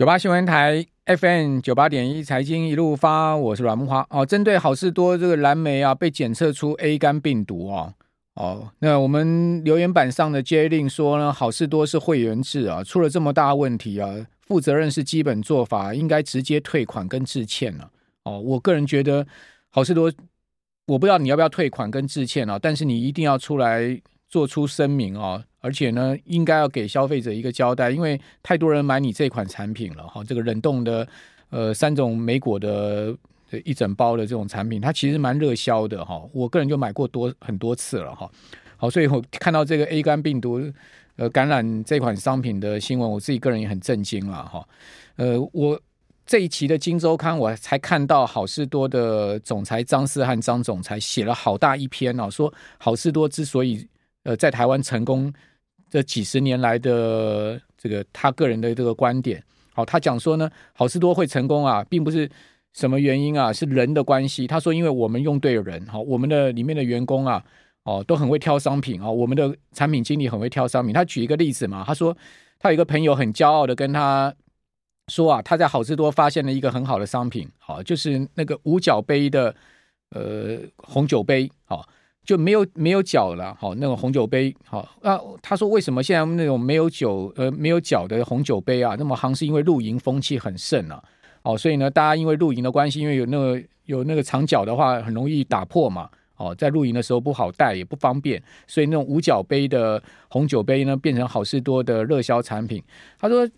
九八新闻台 FM 九八点一财经一路发，我是阮木花哦。针对好事多这个蓝莓啊，被检测出 A 肝病毒哦哦，那我们留言板上的 J 令说呢，好事多是会员制啊，出了这么大问题啊，负责任是基本做法，应该直接退款跟致歉了哦。我个人觉得好事多，我不知道你要不要退款跟致歉啊，但是你一定要出来做出声明啊。而且呢，应该要给消费者一个交代，因为太多人买你这款产品了哈。这个冷冻的呃三种莓果的一整包的这种产品，它其实蛮热销的哈。我个人就买过多很多次了哈。好，所以我看到这个 A 肝病毒呃感染这款商品的新闻，我自己个人也很震惊了哈。呃，我这一期的《金周刊》我才看到好事多的总裁张思翰张总裁写了好大一篇哦，说好事多之所以呃在台湾成功。这几十年来的这个他个人的这个观点，好，他讲说呢，好事多会成功啊，并不是什么原因啊，是人的关系。他说，因为我们用对了人，好，我们的里面的员工啊，哦，都很会挑商品啊，我们的产品经理很会挑商品。他举一个例子嘛，他说他有一个朋友很骄傲的跟他说啊，他在好事多发现了一个很好的商品，好，就是那个五角杯的呃红酒杯，好。就没有没有脚了，好，那种红酒杯，好，那他说为什么现在那种没有酒呃没有脚的红酒杯啊那么夯？是因为露营风气很盛啊，哦，所以呢，大家因为露营的关系，因为有那个有那个长角的话，很容易打破嘛，哦，在露营的时候不好带也不方便，所以那种五角杯的红酒杯呢，变成好事多的热销产品。他说，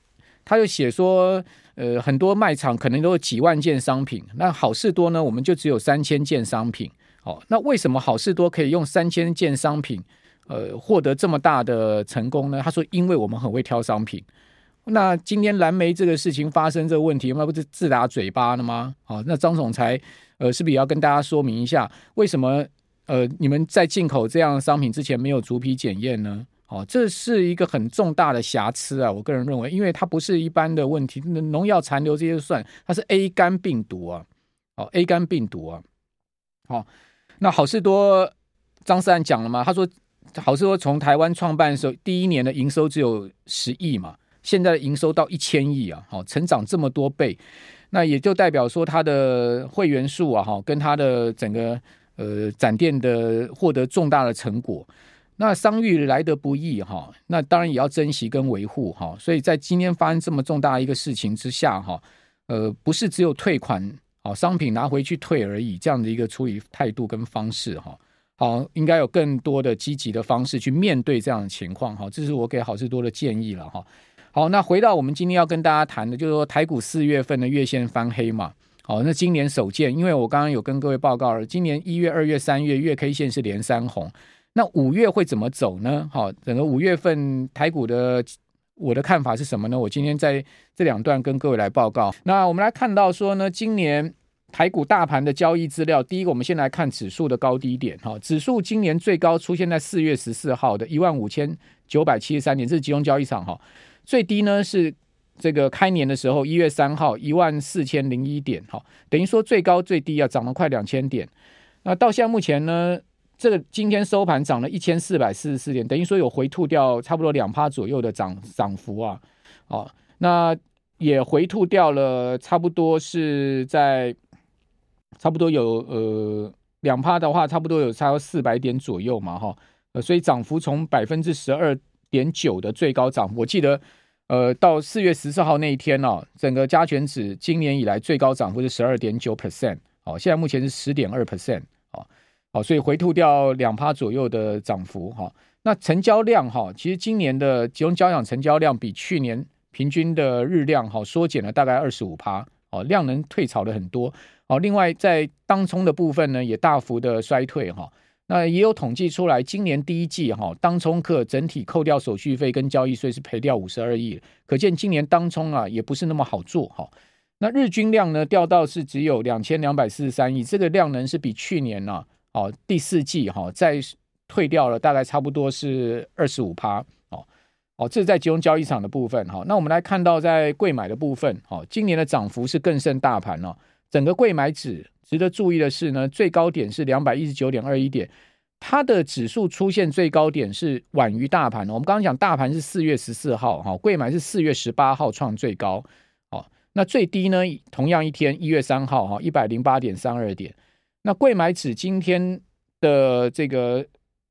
他就写说，呃，很多卖场可能都有几万件商品，那好事多呢，我们就只有三千件商品。哦，那为什么好事多可以用三千件商品，呃，获得这么大的成功呢？他说，因为我们很会挑商品。那今天蓝莓这个事情发生这个问题，那不是自打嘴巴了吗？哦，那张总裁，呃，是不是也要跟大家说明一下，为什么呃你们在进口这样的商品之前没有逐批检验呢？哦，这是一个很重大的瑕疵啊！我个人认为，因为它不是一般的问题，农药残留这些算，它是 A 肝病毒啊，哦，A 肝病毒啊，好、哦。那好事多张思安讲了嘛？他说好事多从台湾创办的时候，第一年的营收只有十亿嘛，现在营收到一千亿啊，好，成长这么多倍，那也就代表说他的会员数啊，哈，跟他的整个呃展店的获得重大的成果。那商誉来得不易哈，那当然也要珍惜跟维护哈。所以在今天发生这么重大一个事情之下哈，呃，不是只有退款。好，商品拿回去退而已，这样的一个处理态度跟方式，哈，好，应该有更多的积极的方式去面对这样的情况，哈，这是我给好事多的建议了，哈。好，那回到我们今天要跟大家谈的，就是说台股四月份的月线翻黑嘛，好，那今年首见，因为我刚刚有跟各位报告了，今年一月、二月、三月月 K 线是连三红，那五月会怎么走呢？好，整个五月份台股的。我的看法是什么呢？我今天在这两段跟各位来报告。那我们来看到说呢，今年台股大盘的交易资料，第一个我们先来看指数的高低点。哈，指数今年最高出现在四月十四号的一万五千九百七十三点，这是集中交易场哈。最低呢是这个开年的时候一月三号一万四千零一点，哈，等于说最高最低啊涨了快两千点。那到现在目前呢？这个今天收盘涨了一千四百四十四点，等于说有回吐掉差不多两趴左右的涨涨幅啊，哦，那也回吐掉了差不多是在差不多有呃两趴的话，差不多有差四百点左右嘛，哈，呃，所以涨幅从百分之十二点九的最高涨幅，我记得呃到四月十四号那一天哦，整个加权指今年以来最高涨幅是十二点九 percent，哦，现在目前是十点二 percent，好，所以回吐掉两趴左右的涨幅哈。那成交量哈，其实今年的集中交易成交量比去年平均的日量哈缩减了大概二十五趴哦，量能退潮了很多哦。另外在当冲的部分呢，也大幅的衰退哈。那也有统计出来，今年第一季哈当冲客整体扣掉手续费跟交易税是赔掉五十二亿，可见今年当冲啊也不是那么好做哈。那日均量呢掉到是只有两千两百四十三亿，这个量能是比去年呢。哦，第四季哈、哦，再退掉了大概差不多是二十五趴哦哦，这是在集中交易场的部分哈、那我们来看到在柜买的部分，哦，今年的涨幅是更胜大盘哦。整个柜买指值得注意的是呢，最高点是两百一十九点二一点，它的指数出现最高点是晚于大盘。我们刚刚讲大盘是四月十四号哈，柜买是四月十八号创最高。哦，那最低呢，同样一天一月三号哈，一百零八点三二点。那贵买指今天的这个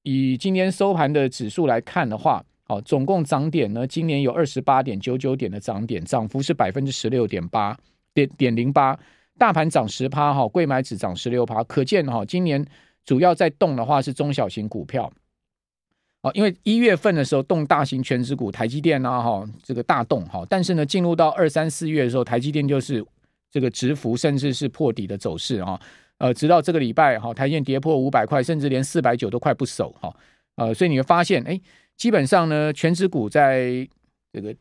以今天收盘的指数来看的话，哦，总共涨点呢，今年有二十八点九九点的涨点，涨幅是百分之十六点八点点零八。大盘涨十趴哈，贵买指涨十六趴，可见哈，今年主要在动的话是中小型股票，哦，因为一月份的时候动大型全值股，台积电啊哈，这个大动哈，但是呢，进入到二三四月的时候，台积电就是这个直幅甚至是破底的走势啊，呃，直到这个礼拜哈，台积跌破五百块，甚至连四百九都快不守哈，呃，所以你会发现，哎，基本上呢，全指股在这个。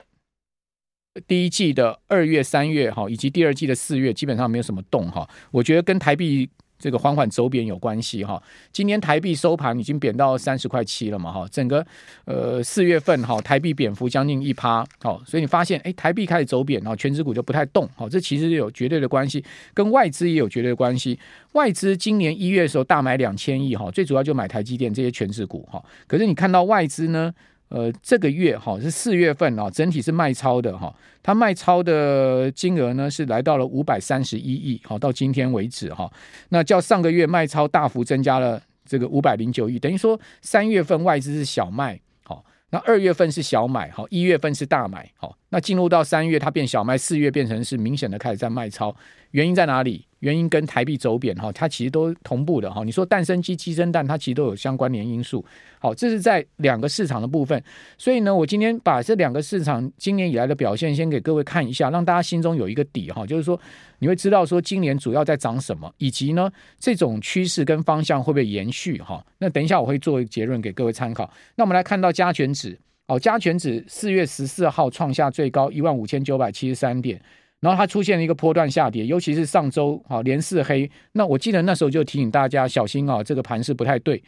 第一季的二月、三月哈，以及第二季的四月，基本上没有什么动哈。我觉得跟台币这个缓缓走贬有关系哈。今年台币收盘已经贬到三十块七了嘛哈。整个呃四月份哈，台币贬幅将近一趴，好，所以你发现哎，台币开始走贬，然后权值股就不太动，好，这其实有绝对的关系，跟外资也有绝对的关系。外资今年一月的时候大买两千亿哈，最主要就买台积电这些权值股哈。可是你看到外资呢？呃，这个月哈是四月份啊，整体是卖超的哈，它卖超的金额呢是来到了五百三十一亿，好，到今天为止哈，那较上个月卖超大幅增加了这个五百零九亿，等于说三月份外资是小卖，好，那二月份是小买，好，一月份是大买，好，那进入到三月它变小卖，四月变成是明显的开始在卖超，原因在哪里？原因跟台币走贬哈，它其实都同步的哈。你说蛋生鸡，鸡生蛋，它其实都有相关联因素。好，这是在两个市场的部分。所以呢，我今天把这两个市场今年以来的表现先给各位看一下，让大家心中有一个底哈。就是说，你会知道说今年主要在涨什么，以及呢这种趋势跟方向会不会延续哈。那等一下我会做一个结论给各位参考。那我们来看到加权指，哦，加权指四月十四号创下最高一万五千九百七十三点。然后它出现了一个波段下跌，尤其是上周啊连四黑。那我记得那时候就提醒大家小心啊，这个盘势不太对。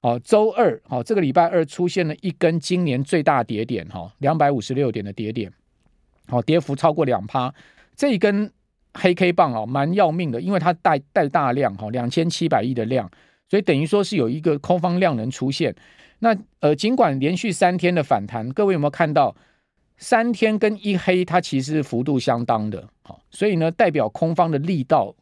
哦，周二哦，这个礼拜二出现了一根今年最大跌点哈，两百五十六点的跌点，好，跌幅超过两趴。这一根黑 K 棒啊，蛮要命的，因为它带带大量哈，两千七百亿的量，所以等于说是有一个空方量能出现。那呃，尽管连续三天的反弹，各位有没有看到？三天跟一黑，它其实幅度相当的，好，所以呢，代表空方的力道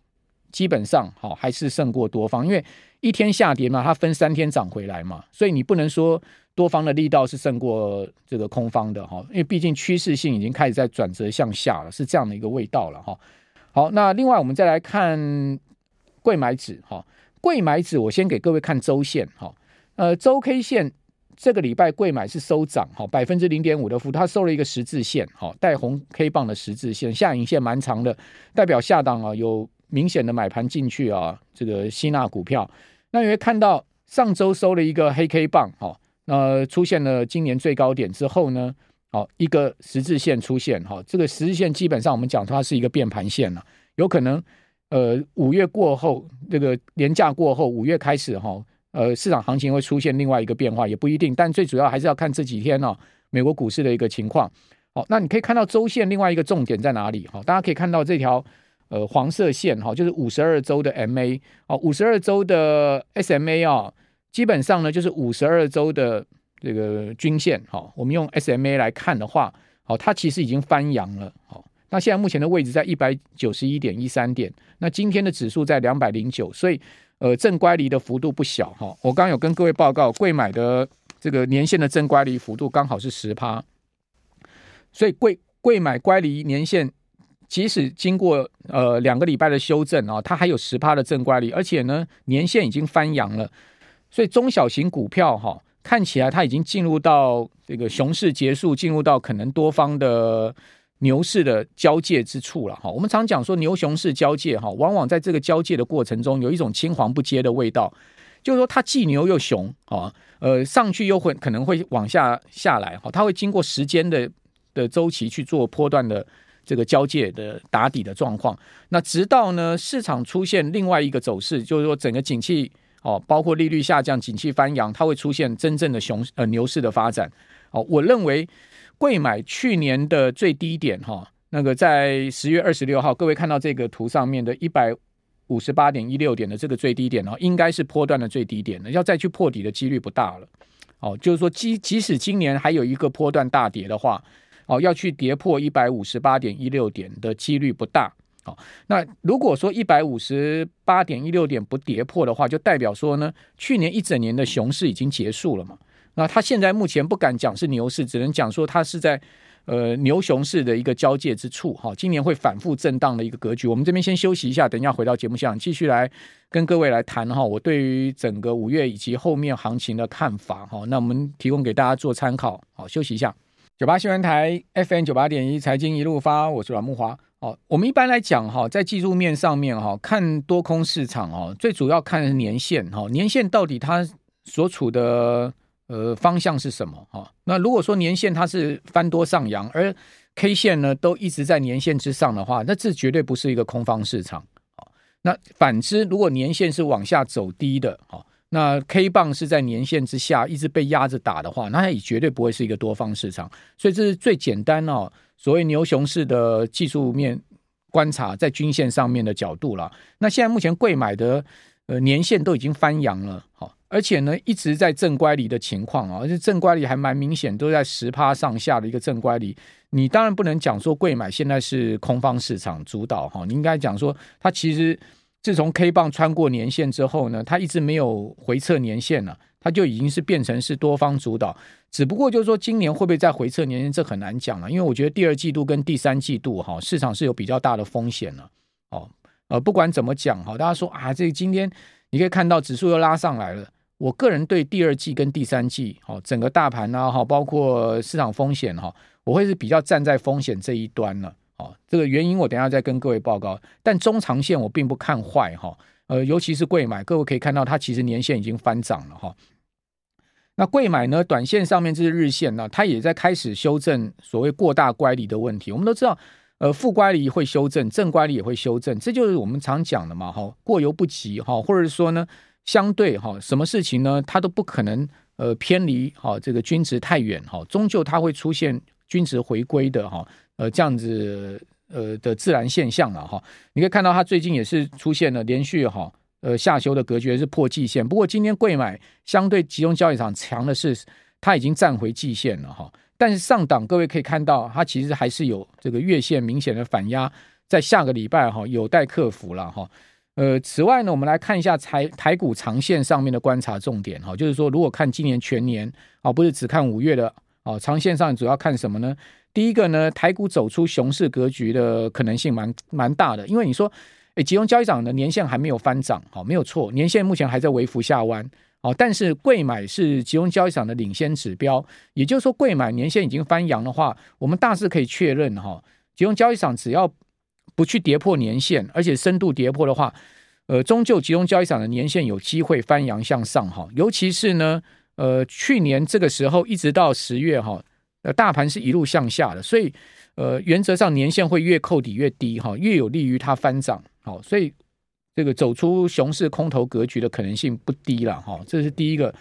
基本上好还是胜过多方，因为一天下跌嘛，它分三天涨回来嘛，所以你不能说多方的力道是胜过这个空方的哈，因为毕竟趋势性已经开始在转折向下了，是这样的一个味道了哈。好，那另外我们再来看柜买指哈，柜买指我先给各位看周线哈，呃，周 K 线。这个礼拜贵买是收涨，哈，百分之零点五的幅，它收了一个十字线，哈，带红 K 棒的十字线，下影线蛮长的，代表下档啊有明显的买盘进去啊，这个吸纳股票。那你会看到上周收了一个黑 K 棒，哈，那出现了今年最高点之后呢，好一个十字线出现，哈，这个十字线基本上我们讲它是一个变盘线了，有可能呃五月过后，这个年假过后，五月开始哈。呃，市场行情会出现另外一个变化，也不一定，但最主要还是要看这几天哦，美国股市的一个情况。好，那你可以看到周线另外一个重点在哪里？哈，大家可以看到这条呃黄色线哈，就是五十二周的 MA 哦，五十二周的 SMA 啊，基本上呢就是五十二周的这个均线。哈，我们用 SMA 来看的话，好，它其实已经翻阳了。好，那现在目前的位置在一百九十一点一三点，那今天的指数在两百零九，所以。呃，正乖离的幅度不小哈，我刚刚有跟各位报告，贵买的这个年线的正乖离幅度刚好是十趴，所以贵贵买乖离年线，即使经过呃两个礼拜的修正啊，它还有十趴的正乖离，而且呢年线已经翻阳了，所以中小型股票哈，看起来它已经进入到这个熊市结束，进入到可能多方的。牛市的交界之处了哈，我们常讲说牛熊市交界哈，往往在这个交界的过程中，有一种青黄不接的味道，就是说它既牛又熊啊，呃，上去又会可能会往下下来哈，它会经过时间的的周期去做波段的这个交界的打底的状况，那直到呢市场出现另外一个走势，就是说整个景气哦，包括利率下降、景气翻扬，它会出现真正的熊呃牛市的发展哦，我认为。柜买去年的最低点哈，那个在十月二十六号，各位看到这个图上面的一百五十八点一六点的这个最低点哦，应该是波段的最低点了，要再去破底的几率不大了。哦，就是说即即使今年还有一个波段大跌的话，哦，要去跌破一百五十八点一六点的几率不大。好，那如果说一百五十八点一六点不跌破的话，就代表说呢，去年一整年的熊市已经结束了嘛。那他现在目前不敢讲是牛市，只能讲说它是在呃牛熊市的一个交界之处。哈，今年会反复震荡的一个格局。我们这边先休息一下，等一下回到节目现场继续来跟各位来谈哈，我对于整个五月以及后面行情的看法哈。那我们提供给大家做参考。好，休息一下。九八新闻台 FM 九八点一财经一路发，我是阮木华。哦，我们一般来讲哈，在技术面上面哈，看多空市场哦，最主要看的是年线哈，年线到底它所处的呃方向是什么哈？那如果说年线它是翻多上扬，而 K 线呢都一直在年线之上的话，那这绝对不是一个空方市场。那反之，如果年线是往下走低的哈。那 K 棒是在年线之下一直被压着打的话，那它也绝对不会是一个多方市场。所以这是最简单哦，所谓牛熊市的技术面观察，在均线上面的角度了。那现在目前贵买的呃年线都已经翻阳了，好，而且呢一直在正乖离的情况啊，而且正乖离还蛮明显，都在十趴上下的一个正乖离。你当然不能讲说贵买现在是空方市场主导哈，你应该讲说它其实。自从 K 棒穿过年线之后呢，它一直没有回撤年线了，它就已经是变成是多方主导。只不过就是说，今年会不会再回撤年线，这很难讲了。因为我觉得第二季度跟第三季度哈，市场是有比较大的风险了。哦，呃，不管怎么讲哈，大家说啊，这今天你可以看到指数又拉上来了。我个人对第二季跟第三季，哈，整个大盘啊，哈，包括市场风险哈，我会是比较站在风险这一端了。哦，这个原因我等下再跟各位报告。但中长线我并不看坏哈，呃，尤其是贵买，各位可以看到它其实年线已经翻涨了哈。那贵买呢，短线上面这是日线呢，它也在开始修正所谓过大乖离的问题。我们都知道，呃，负乖离会修正，正乖离也会修正，这就是我们常讲的嘛哈。过犹不及哈，或者说呢，相对哈，什么事情呢，它都不可能呃偏离哈这个均值太远哈，终究它会出现均值回归的哈。呃，这样子呃的自然现象了哈，你可以看到它最近也是出现了连续哈呃下修的格局，是破季线。不过今天贵买相对集中交易场强的是，它已经站回季线了哈。但是上档各位可以看到，它其实还是有这个月线明显的反压，在下个礼拜哈有待克服了哈。呃，此外呢，我们来看一下台台股长线上面的观察重点哈，就是说如果看今年全年啊，不是只看五月的啊，长线上主要看什么呢？第一个呢，台股走出熊市格局的可能性蛮蛮大的，因为你说，诶，集中交易场的年线还没有翻涨，好，没有错，年线目前还在微幅下弯，哦，但是贵买是集中交易场的领先指标，也就是说，贵买年线已经翻阳的话，我们大致可以确认哈，集中交易场只要不去跌破年线，而且深度跌破的话，呃，终究集中交易场的年线有机会翻阳向上哈，尤其是呢，呃，去年这个时候一直到十月哈。呃，大盘是一路向下的，所以呃，原则上年线会越扣底越低哈，越有利于它翻涨。好，所以这个走出熊市空头格局的可能性不低了哈。这是第一个，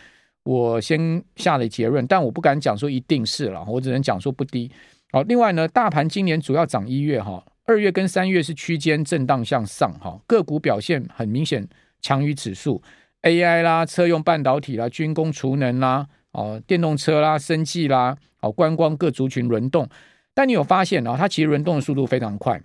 我先下的结论，但我不敢讲说一定是了，我只能讲说不低。好，另外呢，大盘今年主要涨一月哈，二月跟三月是区间震荡向上哈，个股表现很明显强于指数，AI 啦、车用半导体啦、军工、储能啦。哦，电动车啦、生技啦、哦，观光各族群轮动，但你有发现啊，它其实轮动的速度非常快，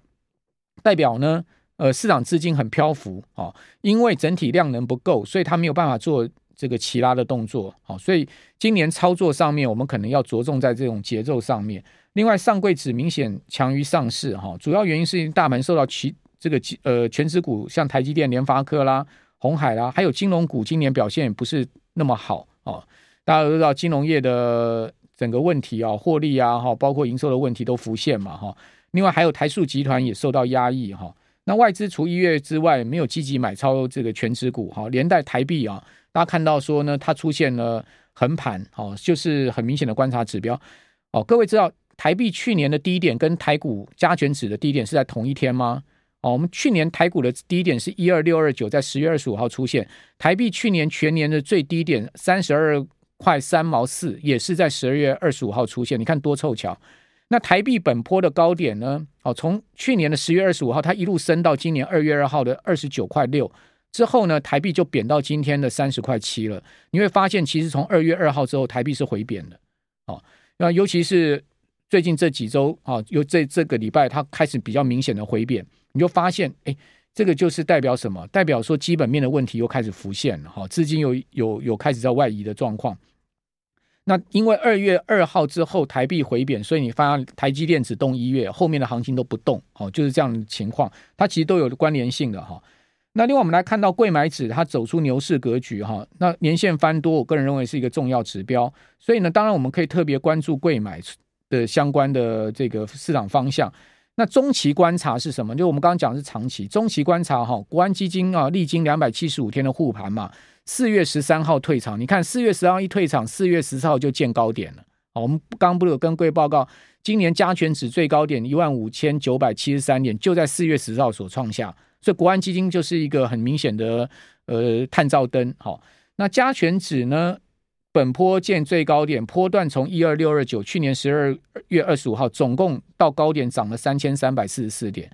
代表呢，呃，市场资金很漂浮哦，因为整体量能不够，所以它没有办法做这个齐拉的动作，好，所以今年操作上面，我们可能要着重在这种节奏上面。另外，上柜指明显强于上市哈，主要原因是因为大盘受到其这个呃权值股，像台积电、联发科啦、鸿海啦，还有金融股今年表现不是那么好哦。大家都知道金融业的整个问题啊，获利啊，哈，包括营收的问题都浮现嘛，哈。另外还有台塑集团也受到压抑，哈。那外资除一月之外没有积极买超这个权值股，哈，连带台币啊，大家看到说呢，它出现了横盘，哦，就是很明显的观察指标。哦，各位知道台币去年的低点跟台股加权指的低点是在同一天吗？哦，我们去年台股的低点是一二六二九，在十月二十五号出现，台币去年全年的最低点三十二。块三毛四，也是在十二月二十五号出现。你看多凑巧。那台币本波的高点呢？哦，从去年的十月二十五号，它一路升到今年二月二号的二十九块六之后呢，台币就贬到今天的三十块七了。你会发现，其实从二月二号之后，台币是回贬的。哦，那尤其是最近这几周啊，有这这个礼拜它开始比较明显的回贬，你就发现，哎，这个就是代表什么？代表说基本面的问题又开始浮现了哈，资金有有有开始在外移的状况。那因为二月二号之后台币回贬，所以你发现台积电只动一月，后面的行情都不动，哦，就是这样的情况，它其实都有关联性的哈。那另外我们来看到柜买指，它走出牛市格局哈，那年线翻多，我个人认为是一个重要指标，所以呢，当然我们可以特别关注柜买的相关的这个市场方向。那中期观察是什么？就我们刚刚讲的是长期，中期观察哈，国安基金啊，历经两百七十五天的护盘嘛。四月十三号退场，你看四月十号一退场，四月十四号就见高点了。好，我们刚不是有跟各位报告，今年加权指最高点一万五千九百七十三点，就在四月十四号所创下。所以国安基金就是一个很明显的呃探照灯。好，那加权指呢，本波见最高点，波段从一二六二九，去年十二月二十五号总共到高点涨了三千三百四十四点，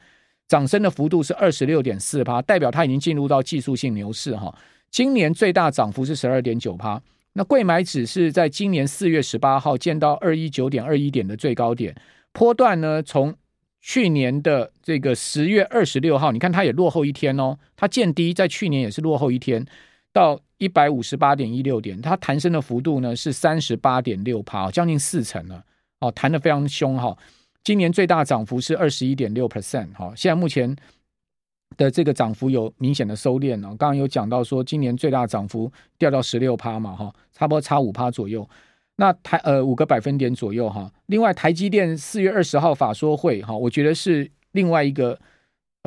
涨升的幅度是二十六点四趴，代表它已经进入到技术性牛市哈。今年最大涨幅是十二点九趴，那柜买指是在今年四月十八号见到二一九点二一点的最高点，波段呢，从去年的这个十月二十六号，你看它也落后一天哦，它见低在去年也是落后一天，到一百五十八点一六点，它弹升的幅度呢是三十八点六趴，将近四成了哦，弹得非常凶哈。今年最大涨幅是二十一点六 percent 哈，现在目前。的这个涨幅有明显的收敛了，刚刚有讲到说今年最大涨幅掉到十六趴嘛，哈，差不多差五趴左右。那台呃五个百分点左右哈。另外台积电四月二十号法说会哈，我觉得是另外一个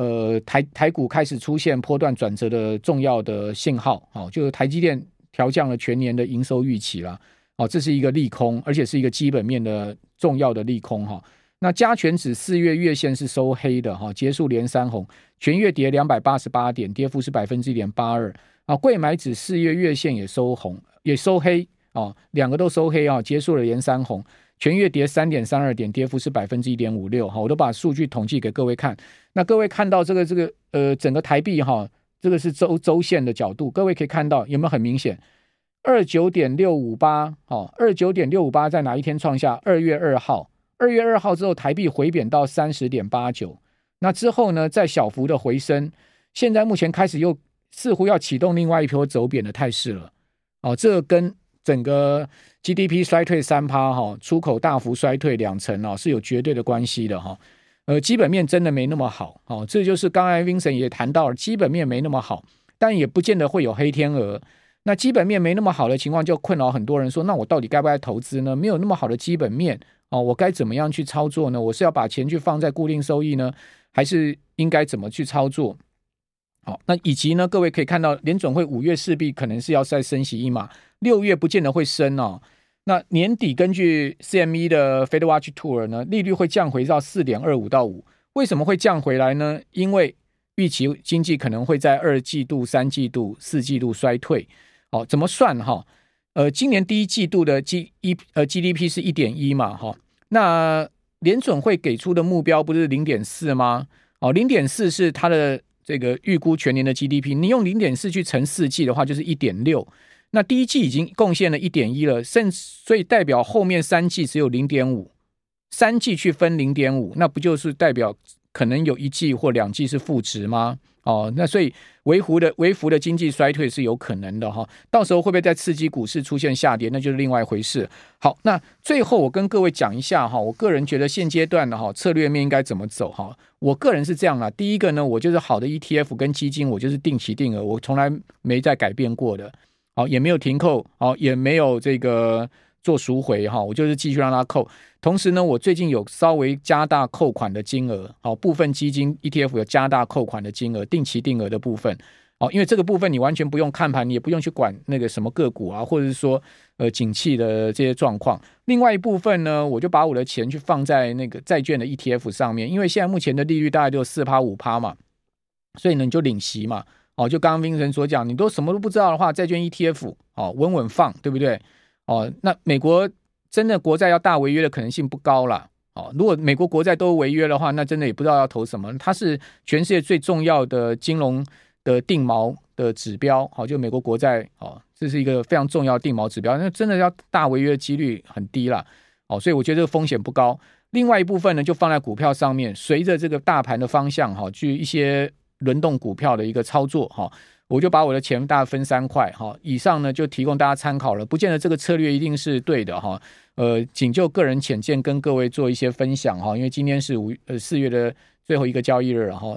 呃台台股开始出现波段转折的重要的信号，哦，就是台积电调降了全年的营收预期了，哦，这是一个利空，而且是一个基本面的重要的利空哈。那加权指四月月线是收黑的哈，结束连三红，全月跌两百八十八点，跌幅是百分之一点八二啊。柜买指四月月线也收红，也收黑啊，两个都收黑啊，结束了连三红，全月跌三点三二点，跌幅是百分之一点五六哈。我都把数据统计给各位看，那各位看到这个这个呃整个台币哈，这个是周周线的角度，各位可以看到有没有很明显？二九点六五八哦，二九点六五八在哪一天创下？二月二号。二月二号之后，台币回贬到三十点八九，那之后呢，再小幅的回升，现在目前开始又似乎要启动另外一波走贬的态势了。哦，这跟整个 GDP 衰退三趴哈，出口大幅衰退两成哦，是有绝对的关系的哈。呃，基本面真的没那么好哦，这就是刚才 Vincent 也谈到了，基本面没那么好，但也不见得会有黑天鹅。那基本面没那么好的情况，就困扰很多人说，那我到底该不该投资呢？没有那么好的基本面。哦，我该怎么样去操作呢？我是要把钱去放在固定收益呢，还是应该怎么去操作？好，那以及呢，各位可以看到，联准会五月势必可能是要再升息一码，六月不见得会升哦。那年底根据 CME 的 Fed Watch Tour 呢，利率会降回到四点二五到五。为什么会降回来呢？因为预期经济可能会在二季度、三季度、四季度衰退。哦，怎么算哈？呃，今年第一季度的 G 一呃 GDP 是一点一嘛，哈，那联准会给出的目标不是零点四吗？哦，零点四是它的这个预估全年的 GDP，你用零点四去乘四季的话，就是一点六。那第一季已经贡献了一点一了，甚至所以代表后面三季只有零点五，三季去分零点五，那不就是代表可能有一季或两季是负值吗？哦，那所以微幅的微幅的经济衰退是有可能的哈，到时候会不会再刺激股市出现下跌，那就是另外一回事。好，那最后我跟各位讲一下哈，我个人觉得现阶段的哈策略面应该怎么走哈。我个人是这样啦，第一个呢，我就是好的 ETF 跟基金，我就是定期定额，我从来没再改变过的，好，也没有停扣，好，也没有这个。做赎回哈，我就是继续让它扣。同时呢，我最近有稍微加大扣款的金额，好，部分基金 ETF 有加大扣款的金额，定期定额的部分，哦，因为这个部分你完全不用看盘，你也不用去管那个什么个股啊，或者是说呃景气的这些状况。另外一部分呢，我就把我的钱去放在那个债券的 ETF 上面，因为现在目前的利率大概就四趴五趴嘛，所以呢你就领息嘛，哦，就刚刚主持人所讲，你都什么都不知道的话，债券 ETF 哦稳稳放，对不对？哦，那美国真的国债要大违约的可能性不高了。哦，如果美国国债都违约的话，那真的也不知道要投什么。它是全世界最重要的金融的定锚的指标。好，就美国国债，哦，这是一个非常重要的定锚指标。那真的要大违约的几率很低了。哦，所以我觉得这个风险不高。另外一部分呢，就放在股票上面，随着这个大盘的方向哈，去一些轮动股票的一个操作哈。我就把我的钱大概分三块哈，以上呢就提供大家参考了，不见得这个策略一定是对的哈。呃，仅就个人浅见跟各位做一些分享哈，因为今天是五呃四月的最后一个交易日哈。